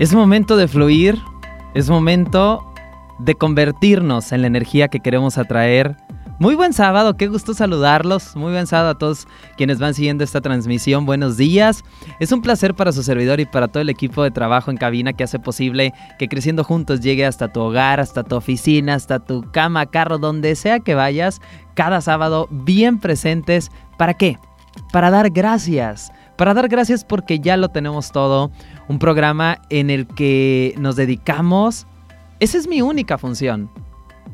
Es momento de fluir, es momento de convertirnos en la energía que queremos atraer. Muy buen sábado, qué gusto saludarlos. Muy buen sábado a todos quienes van siguiendo esta transmisión. Buenos días. Es un placer para su servidor y para todo el equipo de trabajo en cabina que hace posible que Creciendo Juntos llegue hasta tu hogar, hasta tu oficina, hasta tu cama, carro, donde sea que vayas, cada sábado bien presentes. ¿Para qué? Para dar gracias. Para dar gracias porque ya lo tenemos todo un programa en el que nos dedicamos, esa es mi única función,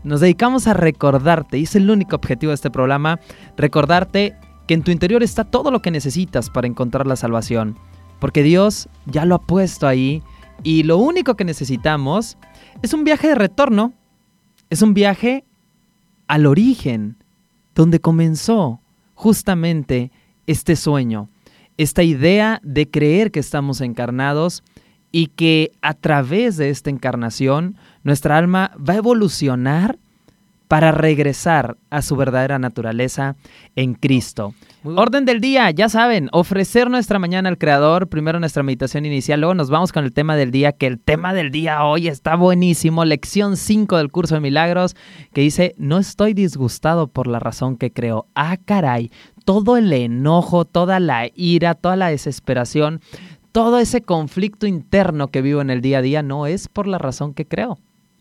nos dedicamos a recordarte, y es el único objetivo de este programa, recordarte que en tu interior está todo lo que necesitas para encontrar la salvación, porque Dios ya lo ha puesto ahí y lo único que necesitamos es un viaje de retorno, es un viaje al origen, donde comenzó justamente este sueño esta idea de creer que estamos encarnados y que a través de esta encarnación nuestra alma va a evolucionar para regresar a su verdadera naturaleza en Cristo. Orden del día, ya saben, ofrecer nuestra mañana al Creador, primero nuestra meditación inicial, luego nos vamos con el tema del día, que el tema del día hoy está buenísimo, lección 5 del curso de milagros, que dice, no estoy disgustado por la razón que creo. Ah, caray, todo el enojo, toda la ira, toda la desesperación, todo ese conflicto interno que vivo en el día a día no es por la razón que creo.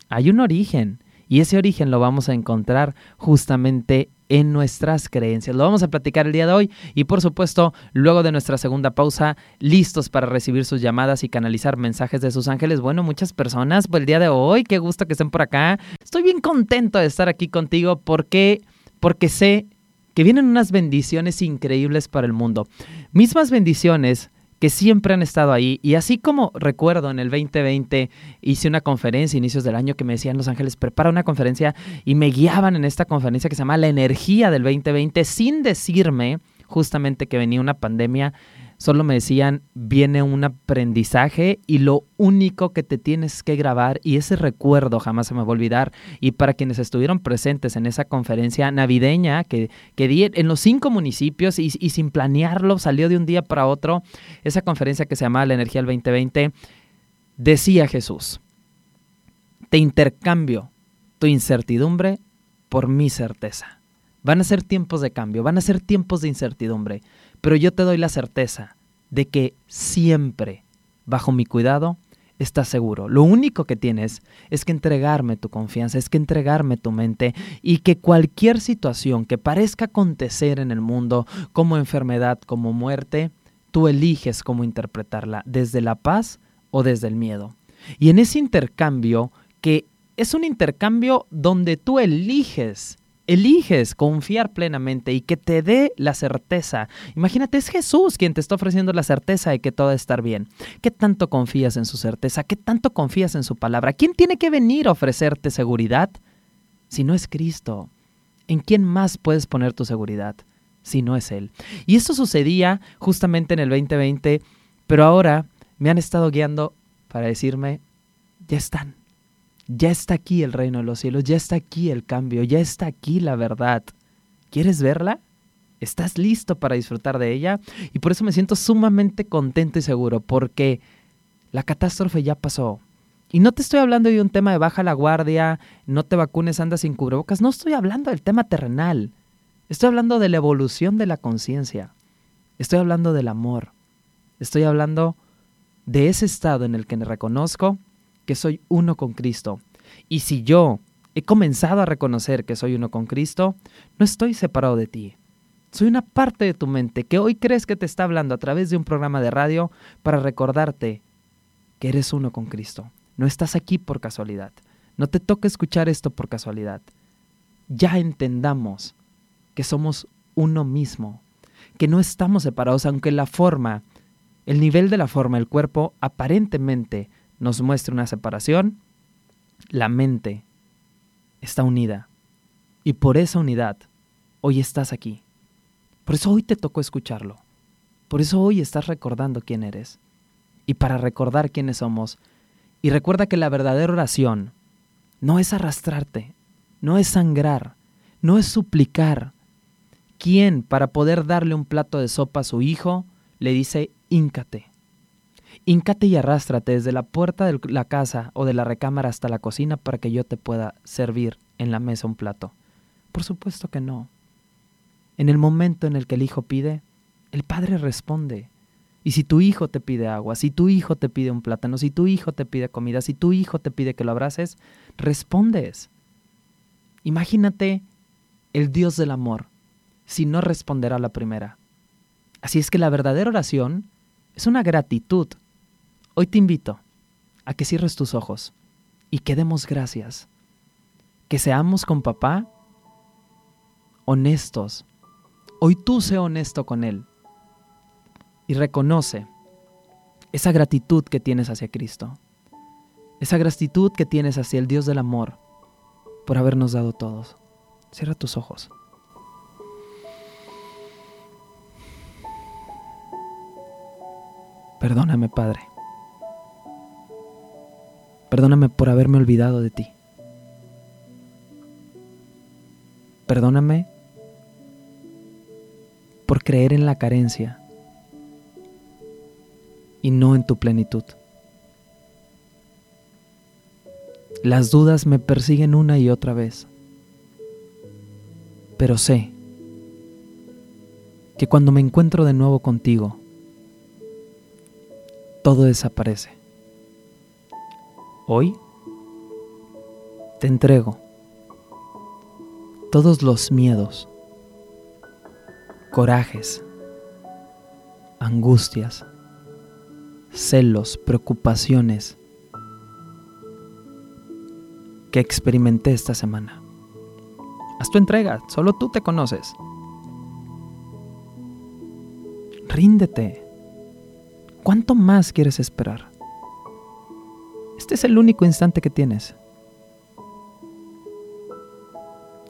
Hay un origen y ese origen lo vamos a encontrar justamente en nuestras creencias. Lo vamos a platicar el día de hoy y por supuesto luego de nuestra segunda pausa, listos para recibir sus llamadas y canalizar mensajes de sus ángeles. Bueno, muchas personas, pues el día de hoy, qué gusto que estén por acá. Estoy bien contento de estar aquí contigo porque porque sé que vienen unas bendiciones increíbles para el mundo. Mismas bendiciones que siempre han estado ahí. Y así como recuerdo en el 2020 hice una conferencia, inicios del año, que me decían Los Ángeles, prepara una conferencia y me guiaban en esta conferencia que se llama La energía del 2020 sin decirme justamente que venía una pandemia solo me decían, viene un aprendizaje y lo único que te tienes que grabar, y ese recuerdo jamás se me va a olvidar, y para quienes estuvieron presentes en esa conferencia navideña que, que di en los cinco municipios y, y sin planearlo, salió de un día para otro, esa conferencia que se llamaba La Energía del 2020, decía Jesús, te intercambio tu incertidumbre por mi certeza. Van a ser tiempos de cambio, van a ser tiempos de incertidumbre. Pero yo te doy la certeza de que siempre, bajo mi cuidado, estás seguro. Lo único que tienes es que entregarme tu confianza, es que entregarme tu mente y que cualquier situación que parezca acontecer en el mundo, como enfermedad, como muerte, tú eliges cómo interpretarla, desde la paz o desde el miedo. Y en ese intercambio, que es un intercambio donde tú eliges eliges confiar plenamente y que te dé la certeza. Imagínate, es Jesús quien te está ofreciendo la certeza de que todo va a estar bien. ¿Qué tanto confías en su certeza? ¿Qué tanto confías en su palabra? ¿Quién tiene que venir a ofrecerte seguridad si no es Cristo? ¿En quién más puedes poner tu seguridad si no es Él? Y esto sucedía justamente en el 2020, pero ahora me han estado guiando para decirme, ya están ya está aquí el reino de los cielos, ya está aquí el cambio, ya está aquí la verdad. ¿Quieres verla? ¿Estás listo para disfrutar de ella? Y por eso me siento sumamente contento y seguro, porque la catástrofe ya pasó. Y no te estoy hablando de un tema de baja la guardia, no te vacunes, andas sin cubrebocas, no estoy hablando del tema terrenal. Estoy hablando de la evolución de la conciencia. Estoy hablando del amor. Estoy hablando de ese estado en el que reconozco que soy uno con Cristo. Y si yo he comenzado a reconocer que soy uno con Cristo, no estoy separado de ti. Soy una parte de tu mente que hoy crees que te está hablando a través de un programa de radio para recordarte que eres uno con Cristo. No estás aquí por casualidad. No te toca escuchar esto por casualidad. Ya entendamos que somos uno mismo, que no estamos separados, aunque la forma el nivel de la forma del cuerpo aparentemente nos muestra una separación, la mente está unida. Y por esa unidad, hoy estás aquí. Por eso hoy te tocó escucharlo. Por eso hoy estás recordando quién eres. Y para recordar quiénes somos. Y recuerda que la verdadera oración no es arrastrarte, no es sangrar, no es suplicar. ¿Quién, para poder darle un plato de sopa a su hijo, le dice, íncate? Íncate y arrástrate desde la puerta de la casa o de la recámara hasta la cocina para que yo te pueda servir en la mesa un plato. Por supuesto que no. En el momento en el que el hijo pide, el padre responde. Y si tu hijo te pide agua, si tu hijo te pide un plátano, si tu hijo te pide comida, si tu hijo te pide que lo abraces, respondes. Imagínate el Dios del amor, si no responderá la primera. Así es que la verdadera oración es una gratitud. Hoy te invito a que cierres tus ojos y que demos gracias. Que seamos con papá honestos. Hoy tú sé honesto con él y reconoce esa gratitud que tienes hacia Cristo, esa gratitud que tienes hacia el Dios del amor por habernos dado todos. Cierra tus ojos. Perdóname, Padre. Perdóname por haberme olvidado de ti. Perdóname por creer en la carencia y no en tu plenitud. Las dudas me persiguen una y otra vez, pero sé que cuando me encuentro de nuevo contigo, todo desaparece. Hoy te entrego todos los miedos, corajes, angustias, celos, preocupaciones que experimenté esta semana. Haz tu entrega, solo tú te conoces. Ríndete. ¿Cuánto más quieres esperar? Este es el único instante que tienes.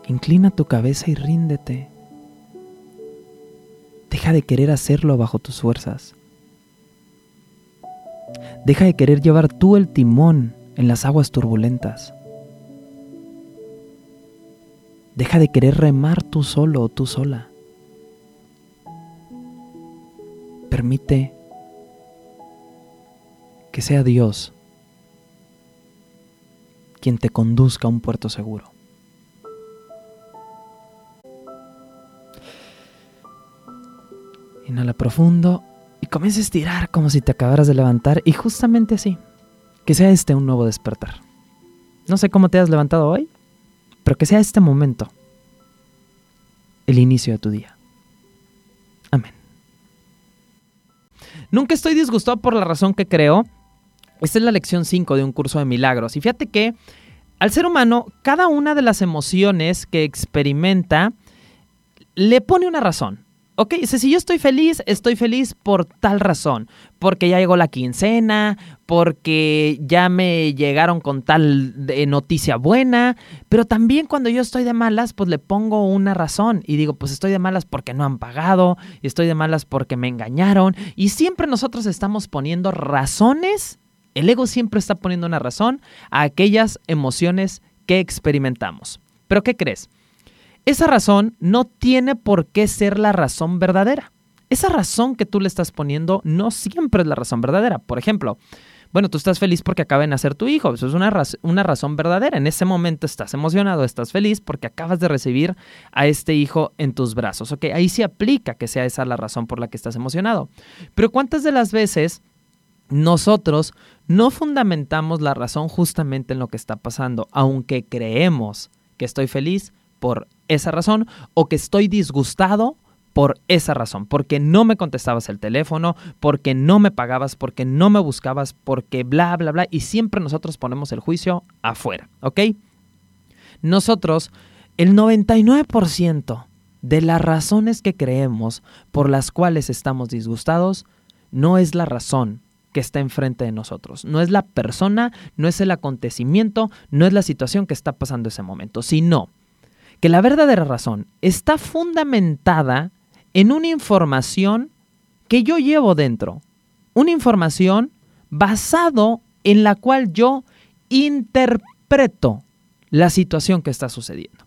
Inclina tu cabeza y ríndete. Deja de querer hacerlo bajo tus fuerzas. Deja de querer llevar tú el timón en las aguas turbulentas. Deja de querer remar tú solo o tú sola. Permite que sea Dios quien te conduzca a un puerto seguro. Inhala profundo y comienza a estirar como si te acabaras de levantar y justamente así, que sea este un nuevo despertar. No sé cómo te has levantado hoy, pero que sea este momento el inicio de tu día. Amén. Nunca estoy disgustado por la razón que creo. Esta es la lección 5 de un curso de milagros. Y fíjate que al ser humano, cada una de las emociones que experimenta le pone una razón. Ok, si yo estoy feliz, estoy feliz por tal razón. Porque ya llegó la quincena, porque ya me llegaron con tal noticia buena. Pero también cuando yo estoy de malas, pues le pongo una razón. Y digo, pues estoy de malas porque no han pagado. Estoy de malas porque me engañaron. Y siempre nosotros estamos poniendo razones. El ego siempre está poniendo una razón a aquellas emociones que experimentamos. Pero ¿qué crees? esa razón no tiene por qué ser la razón verdadera. Esa razón que tú le estás poniendo no siempre es la razón verdadera. Por ejemplo, bueno, tú estás feliz porque acaba de nacer tu hijo. Eso es una, una, razón verdadera. En ese momento estás emocionado, estás feliz porque acabas de recibir a este hijo en tus brazos. Ok, ahí sí aplica que sea esa la razón por la que estás emocionado. Pero ¿cuántas de las veces nosotros no fundamentamos la razón justamente en lo que está pasando? Aunque creemos que estoy feliz, por esa razón o que estoy disgustado por esa razón, porque no me contestabas el teléfono, porque no me pagabas, porque no me buscabas, porque bla, bla, bla, y siempre nosotros ponemos el juicio afuera, ¿ok? Nosotros, el 99% de las razones que creemos por las cuales estamos disgustados no es la razón que está enfrente de nosotros. No es la persona, no es el acontecimiento, no es la situación que está pasando ese momento, sino que la verdadera razón está fundamentada en una información que yo llevo dentro. Una información basado en la cual yo interpreto la situación que está sucediendo.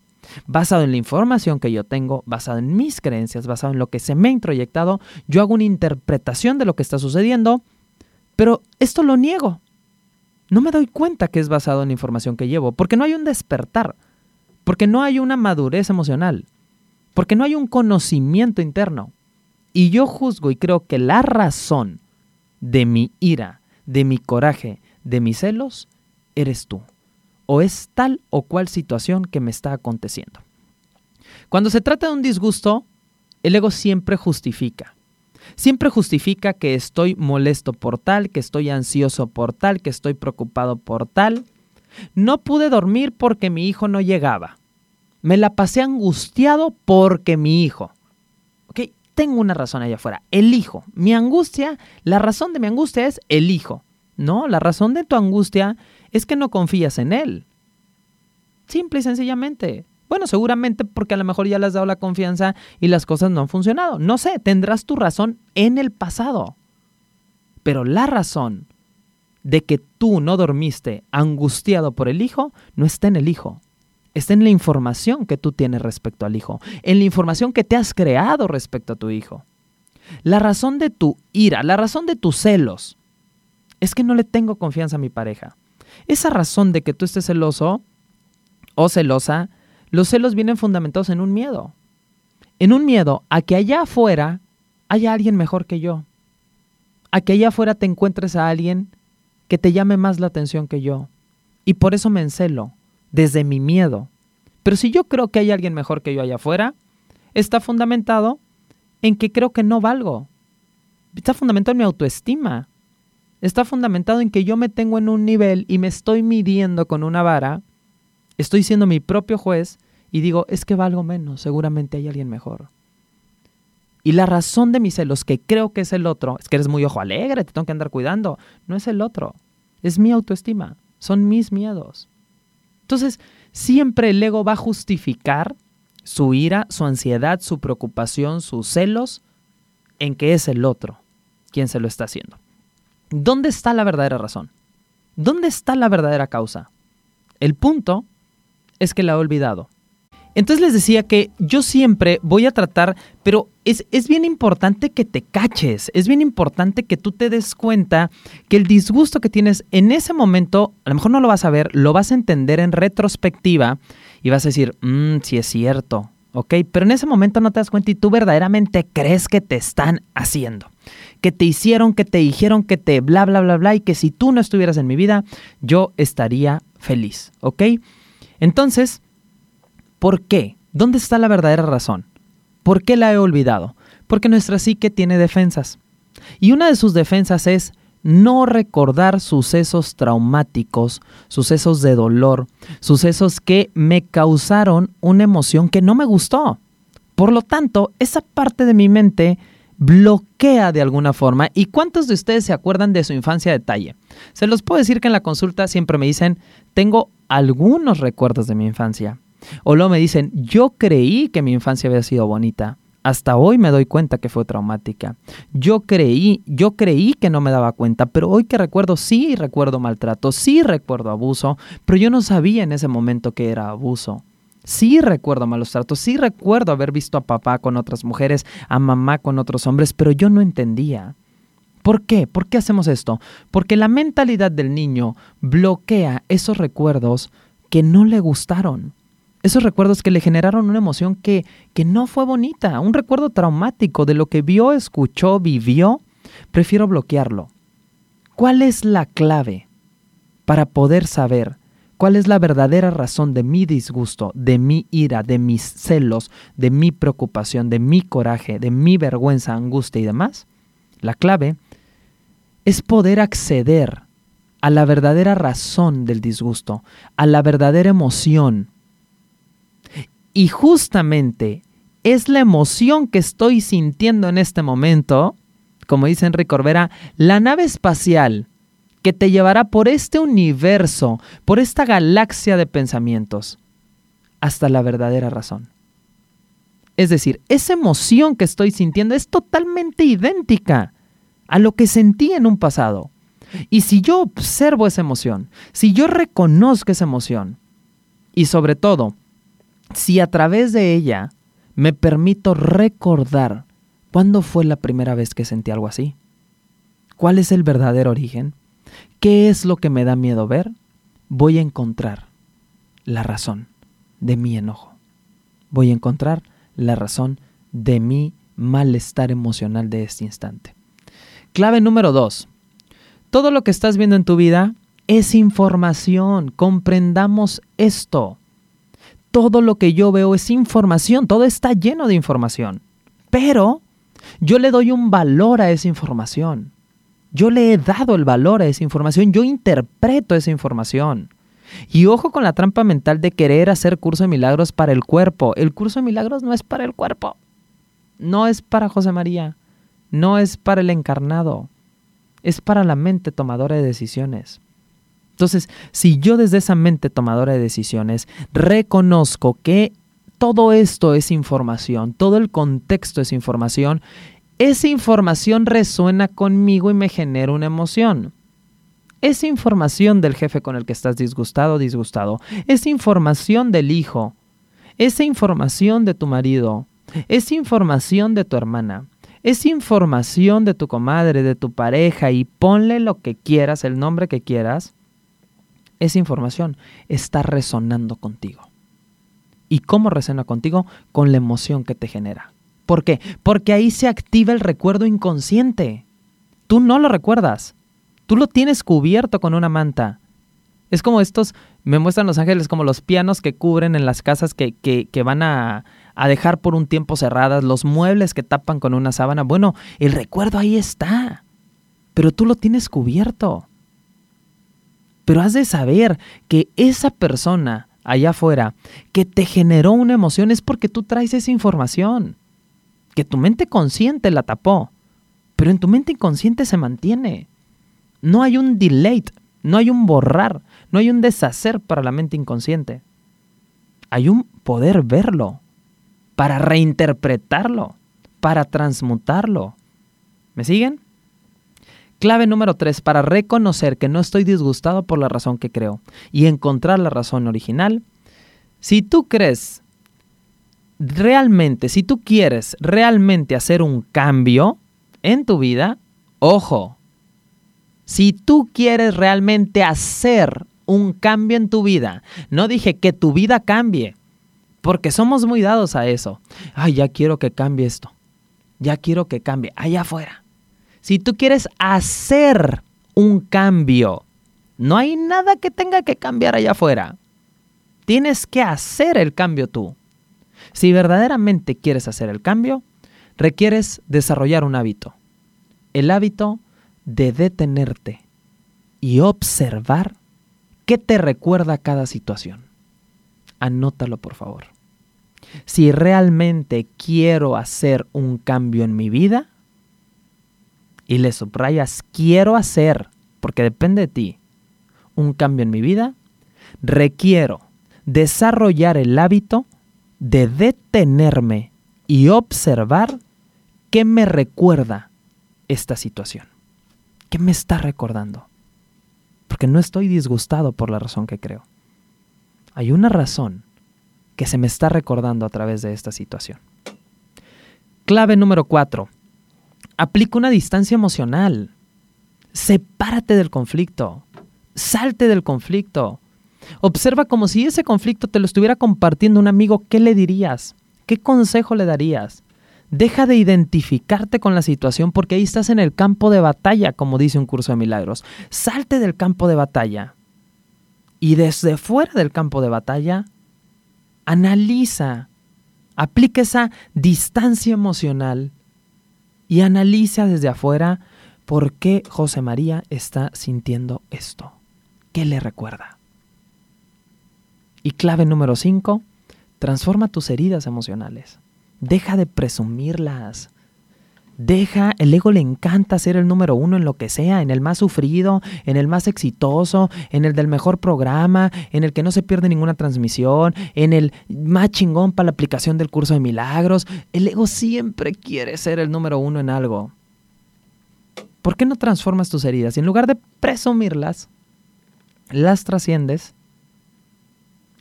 Basado en la información que yo tengo, basado en mis creencias, basado en lo que se me ha introyectado, yo hago una interpretación de lo que está sucediendo pero esto lo niego. No me doy cuenta que es basado en la información que llevo, porque no hay un despertar, porque no hay una madurez emocional, porque no hay un conocimiento interno. Y yo juzgo y creo que la razón de mi ira, de mi coraje, de mis celos, eres tú. O es tal o cual situación que me está aconteciendo. Cuando se trata de un disgusto, el ego siempre justifica. Siempre justifica que estoy molesto por tal, que estoy ansioso por tal, que estoy preocupado por tal. No pude dormir porque mi hijo no llegaba. Me la pasé angustiado porque mi hijo. ¿Ok? Tengo una razón allá afuera. El hijo. Mi angustia, la razón de mi angustia es el hijo. No, la razón de tu angustia es que no confías en él. Simple y sencillamente. Bueno, seguramente porque a lo mejor ya le has dado la confianza y las cosas no han funcionado. No sé, tendrás tu razón en el pasado. Pero la razón de que tú no dormiste angustiado por el hijo no está en el hijo. Está en la información que tú tienes respecto al hijo, en la información que te has creado respecto a tu hijo. La razón de tu ira, la razón de tus celos, es que no le tengo confianza a mi pareja. Esa razón de que tú estés celoso o celosa los celos vienen fundamentados en un miedo. En un miedo a que allá afuera haya alguien mejor que yo. A que allá afuera te encuentres a alguien que te llame más la atención que yo. Y por eso me encelo, desde mi miedo. Pero si yo creo que hay alguien mejor que yo allá afuera, está fundamentado en que creo que no valgo. Está fundamentado en mi autoestima. Está fundamentado en que yo me tengo en un nivel y me estoy midiendo con una vara Estoy siendo mi propio juez y digo, es que valgo menos, seguramente hay alguien mejor. Y la razón de mis celos, que creo que es el otro, es que eres muy ojo alegre, te tengo que andar cuidando. No es el otro, es mi autoestima, son mis miedos. Entonces, siempre el ego va a justificar su ira, su ansiedad, su preocupación, sus celos, en que es el otro quien se lo está haciendo. ¿Dónde está la verdadera razón? ¿Dónde está la verdadera causa? El punto es que la he olvidado. Entonces les decía que yo siempre voy a tratar, pero es, es, bien importante que te caches, es bien importante que tú te des cuenta que el disgusto que tienes en ese momento, a lo mejor no lo vas a ver, lo vas a entender en retrospectiva y vas a decir, mmm, sí es cierto, ¿ok? Pero en ese momento no te das cuenta y tú verdaderamente crees que te están haciendo, que te hicieron, que te dijeron, que te bla, bla, bla, bla, y que si tú no estuvieras en mi vida, yo estaría feliz, ¿ok? Entonces, ¿por qué? ¿Dónde está la verdadera razón? ¿Por qué la he olvidado? Porque nuestra psique tiene defensas. Y una de sus defensas es no recordar sucesos traumáticos, sucesos de dolor, sucesos que me causaron una emoción que no me gustó. Por lo tanto, esa parte de mi mente bloquea de alguna forma. ¿Y cuántos de ustedes se acuerdan de su infancia detalle? Se los puedo decir que en la consulta siempre me dicen, tengo algunos recuerdos de mi infancia. O luego me dicen, yo creí que mi infancia había sido bonita. Hasta hoy me doy cuenta que fue traumática. Yo creí, yo creí que no me daba cuenta, pero hoy que recuerdo, sí recuerdo maltrato, sí recuerdo abuso, pero yo no sabía en ese momento que era abuso. Sí recuerdo malos tratos, sí recuerdo haber visto a papá con otras mujeres, a mamá con otros hombres, pero yo no entendía. ¿Por qué? ¿Por qué hacemos esto? Porque la mentalidad del niño bloquea esos recuerdos que no le gustaron. Esos recuerdos que le generaron una emoción que, que no fue bonita, un recuerdo traumático de lo que vio, escuchó, vivió, prefiero bloquearlo. ¿Cuál es la clave para poder saber cuál es la verdadera razón de mi disgusto, de mi ira, de mis celos, de mi preocupación, de mi coraje, de mi vergüenza, angustia y demás? La clave es poder acceder a la verdadera razón del disgusto, a la verdadera emoción. Y justamente es la emoción que estoy sintiendo en este momento como dice Enrique Corbera, la nave espacial que te llevará por este universo, por esta galaxia de pensamientos, hasta la verdadera razón. Es decir, esa emoción que estoy sintiendo es totalmente idéntica a lo que sentí en un pasado. Y si yo observo esa emoción, si yo reconozco esa emoción, y sobre todo, si a través de ella me permito recordar cuándo fue la primera vez que sentí algo así, cuál es el verdadero origen, qué es lo que me da miedo ver, voy a encontrar la razón de mi enojo. Voy a encontrar la razón de mi malestar emocional de este instante. Clave número dos. Todo lo que estás viendo en tu vida es información. Comprendamos esto. Todo lo que yo veo es información. Todo está lleno de información. Pero yo le doy un valor a esa información. Yo le he dado el valor a esa información. Yo interpreto esa información. Y ojo con la trampa mental de querer hacer curso de milagros para el cuerpo. El curso de milagros no es para el cuerpo. No es para José María. No es para el encarnado. Es para la mente tomadora de decisiones. Entonces, si yo desde esa mente tomadora de decisiones reconozco que todo esto es información, todo el contexto es información, esa información resuena conmigo y me genera una emoción. Es información del jefe con el que estás disgustado disgustado. Es información del hijo. Es información de tu marido. Es información de tu hermana. Es información de tu comadre, de tu pareja y ponle lo que quieras, el nombre que quieras. Esa información está resonando contigo. ¿Y cómo resuena contigo? Con la emoción que te genera. ¿Por qué? Porque ahí se activa el recuerdo inconsciente. Tú no lo recuerdas, Tú lo tienes cubierto con una manta. Es como estos, me muestran los ángeles como los pianos que cubren en las casas que, que, van a, a dejar por un tiempo cerradas, los muebles que tapan con una sábana. Bueno, el recuerdo ahí está, pero tú lo tienes cubierto. Pero has de saber que esa persona allá afuera que te generó una emoción es porque tú traes esa información, que tu mente consciente la tapó, pero en tu mente inconsciente se mantiene. No hay un delete, no hay un borrar, no hay un deshacer para la mente inconsciente. Hay un poder verlo, para reinterpretarlo, para transmutarlo. ¿Me siguen? Clave número tres, para reconocer que no estoy disgustado por la razón que creo y encontrar la razón original. Si tú crees realmente, si tú quieres realmente hacer un cambio en tu vida, ojo, si tú quieres realmente hacer un cambio en tu vida, no dije que tu vida cambie, porque somos muy dados a eso. Ay, ya quiero que cambie esto. Ya quiero que cambie allá afuera. Si tú quieres hacer un cambio, no hay nada que tenga que cambiar allá afuera. Tienes que hacer el cambio tú. Si verdaderamente quieres hacer el cambio, requieres desarrollar un hábito. El hábito de detenerte y observar qué te recuerda cada situación. Anótalo, por favor. Si realmente quiero hacer un cambio en mi vida, y le subrayas quiero hacer, porque depende de ti, un cambio en mi vida, requiero desarrollar el hábito de detenerme y observar qué me recuerda esta situación. ¿Qué me está recordando? Porque no estoy disgustado por la razón que creo. Hay una razón que se me está recordando a través de esta situación. Clave número cuatro. Aplica una distancia emocional. Sepárate del conflicto. Salte del conflicto. Observa como si ese conflicto te lo estuviera compartiendo un amigo. ¿Qué le dirías? ¿Qué consejo le darías? Deja de identificarte con la situación porque ahí estás en el campo de batalla, como dice un curso de milagros. Salte del campo de batalla. Y desde fuera del campo de batalla, analiza, aplica esa distancia emocional y analiza desde afuera por qué José María está sintiendo esto. ¿Qué le recuerda? Y clave número 5, transforma tus heridas emocionales. Deja de presumirlas. Deja, el ego le encanta ser el número uno en lo que sea, en el más sufrido, en el más exitoso, en el del mejor programa, en el que no se pierde ninguna transmisión, en el más chingón para la aplicación del curso de milagros. El ego siempre quiere ser el número uno en algo. ¿Por qué no transformas tus heridas y en lugar de presumirlas, las trasciendes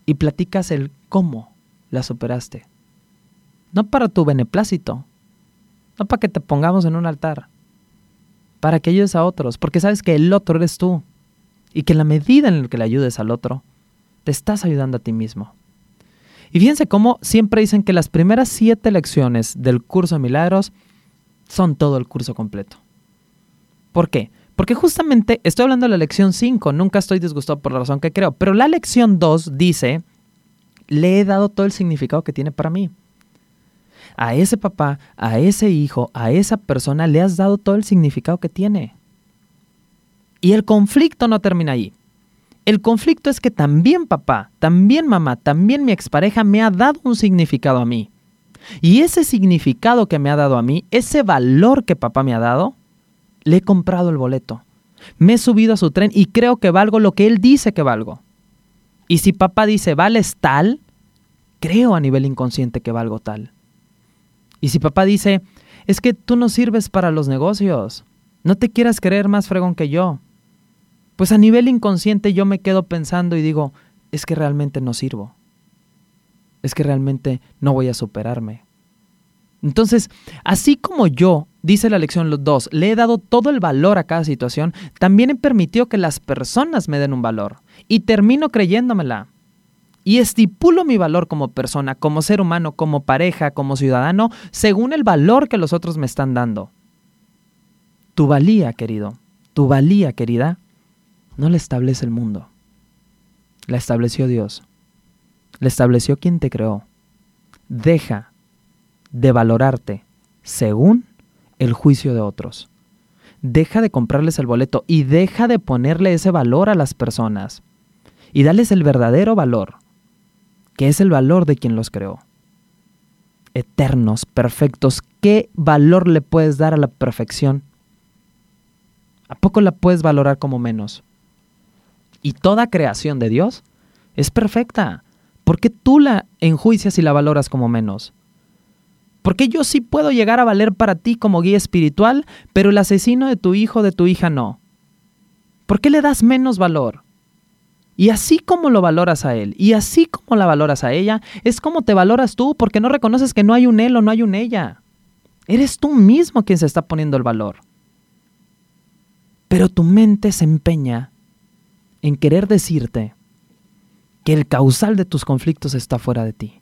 y platicas el cómo las superaste? No para tu beneplácito, no para que te pongamos en un altar, para que ayudes a otros, porque sabes que el otro eres tú y que en la medida en la que le ayudes al otro, te estás ayudando a ti mismo. Y fíjense cómo siempre dicen que las primeras siete lecciones del curso de milagros son todo el curso completo. ¿Por qué? Porque justamente estoy hablando de la lección 5, nunca estoy disgustado por la razón que creo, pero la lección 2 dice, le he dado todo el significado que tiene para mí a ese papá, a ese hijo, a esa persona le has dado todo el significado que tiene. Y el conflicto no termina ahí. El conflicto es que también papá, también mamá, también mi expareja me ha dado un significado a mí. Y ese significado que me ha dado a mí, ese valor que papá me ha dado, le he comprado el boleto. Me he subido a su tren y creo que valgo lo que él dice que valgo. Y si papá dice vales tal, creo a nivel inconsciente que valgo tal. Y si papá dice, es que tú no sirves para los negocios, no te quieras creer más fregón que yo, pues a nivel inconsciente yo me quedo pensando y digo, es que realmente no sirvo, es que realmente no voy a superarme. Entonces, así como yo, dice la lección los dos, le he dado todo el valor a cada situación, también he permitido que las personas me den un valor. Y termino creyéndomela y estipulo mi valor como persona, como ser humano, como pareja, como ciudadano, según el valor que los otros me están dando. Tu valía, querido, tu valía, querida, no la establece el mundo. La estableció Dios. La estableció quien te creó. Deja de valorarte según el juicio de otros. Deja de comprarles el boleto y deja de ponerle ese valor a las personas. Y dales el verdadero valor que es el valor de quien los creó. Eternos, perfectos, ¿qué valor le puedes dar a la perfección? ¿A poco la puedes valorar como menos? Y toda creación de Dios es perfecta. ¿Por qué tú la enjuicias y la valoras como menos? ¿Por qué yo sí puedo llegar a valer para ti como guía espiritual, pero el asesino de tu hijo o de tu hija no? ¿Por qué le das menos valor? Y así como lo valoras a él, y así como la valoras a ella, es como te valoras tú, porque no reconoces que no hay un él o no hay un ella. Eres tú mismo quien se está poniendo el valor. Pero tu mente se empeña en querer decirte que el causal de tus conflictos está fuera de ti.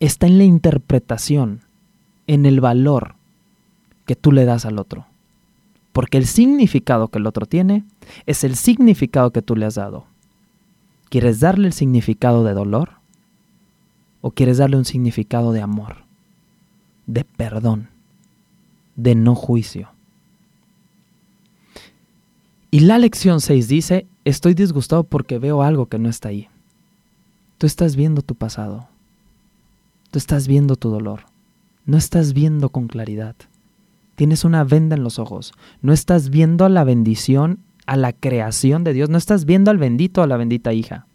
Está en la interpretación, en el valor que tú le das al otro. Porque el significado que el otro tiene es el significado que tú le has dado. ¿Quieres darle el significado de dolor? ¿O quieres darle un significado de amor, de perdón, de no juicio? Y la lección 6 dice, estoy disgustado porque veo algo que no está ahí. Tú estás viendo tu pasado. Tú estás viendo tu dolor. No estás viendo con claridad. Tienes una venda en los ojos. No estás viendo la bendición, a la creación de Dios. No estás viendo al bendito o a la bendita hija.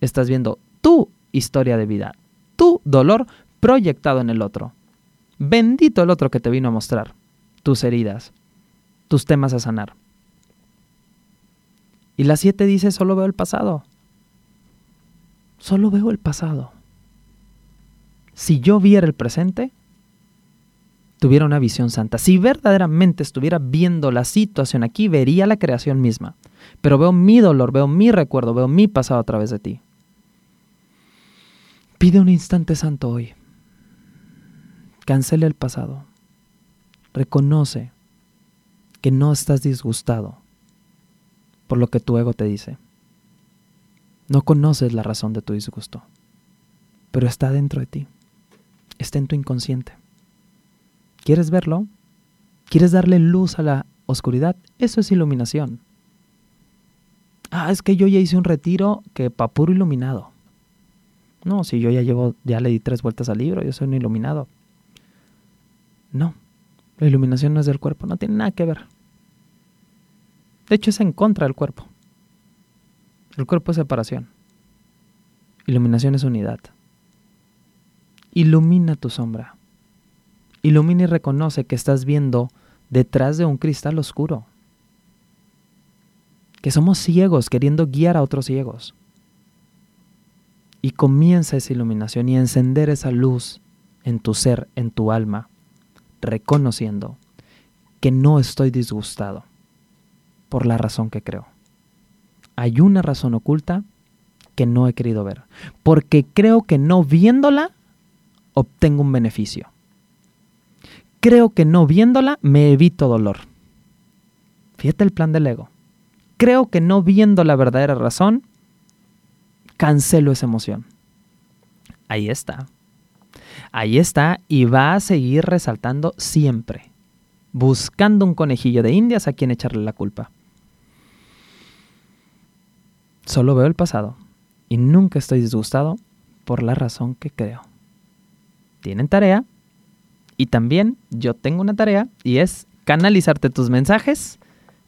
Estás viendo tu historia de vida, tu dolor proyectado en el otro. Bendito el otro que te vino a mostrar tus heridas, tus temas a sanar. Y la siete dice, solo veo el pasado. Solo veo el pasado. Si yo viera el presente, tuviera una visión santa. Si verdaderamente estuviera viendo la situación aquí, vería la creación misma. Pero veo mi dolor, veo mi recuerdo, veo mi pasado a través de ti. Pide un instante santo hoy. Cancele el pasado. Reconoce que no estás disgustado por lo que tu ego te dice. No conoces la razón de tu disgusto, pero está dentro de ti. Está en tu inconsciente. ¿Quieres verlo? ¿Quieres darle luz a la oscuridad? Eso es iluminación. Ah, es que yo ya hice un retiro que pa' puro iluminado. No, si yo ya llevo, ya le di tres vueltas al libro, yo soy un iluminado. No, la iluminación no es del cuerpo, no tiene nada que ver. De hecho, es en contra del cuerpo. El cuerpo es separación. Iluminación es unidad. Ilumina tu sombra. Ilumina y reconoce que estás viendo detrás de un cristal oscuro. Que somos ciegos queriendo guiar a otros ciegos. Y comienza esa iluminación y encender esa luz en tu ser, en tu alma, reconociendo que no estoy disgustado por la razón que creo. Hay una razón oculta que no he querido ver, porque creo que no viéndola obtengo un beneficio. Creo que no viéndola me evito dolor. Fíjate el plan del ego. Creo que no viendo la verdadera razón, cancelo esa emoción. Ahí está. Ahí está y va a seguir resaltando siempre, buscando un conejillo de indias a quien echarle la culpa. Solo veo el pasado y nunca estoy disgustado por la razón que creo. Tienen tarea y también yo tengo una tarea y es canalizarte tus mensajes,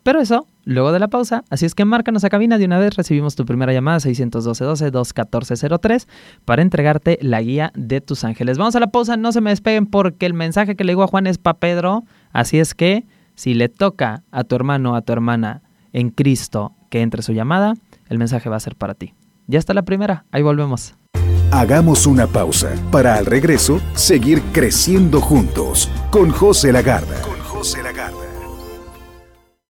pero eso luego de la pausa. Así es que márcanos a cabina de una vez. Recibimos tu primera llamada 612-12-214-03 para entregarte la guía de tus ángeles. Vamos a la pausa, no se me despeguen porque el mensaje que le digo a Juan es para Pedro. Así es que si le toca a tu hermano o a tu hermana en Cristo que entre su llamada, el mensaje va a ser para ti. Ya está la primera, ahí volvemos. Hagamos una pausa para al regreso seguir creciendo juntos con José Lagarda. Con José Lagarda.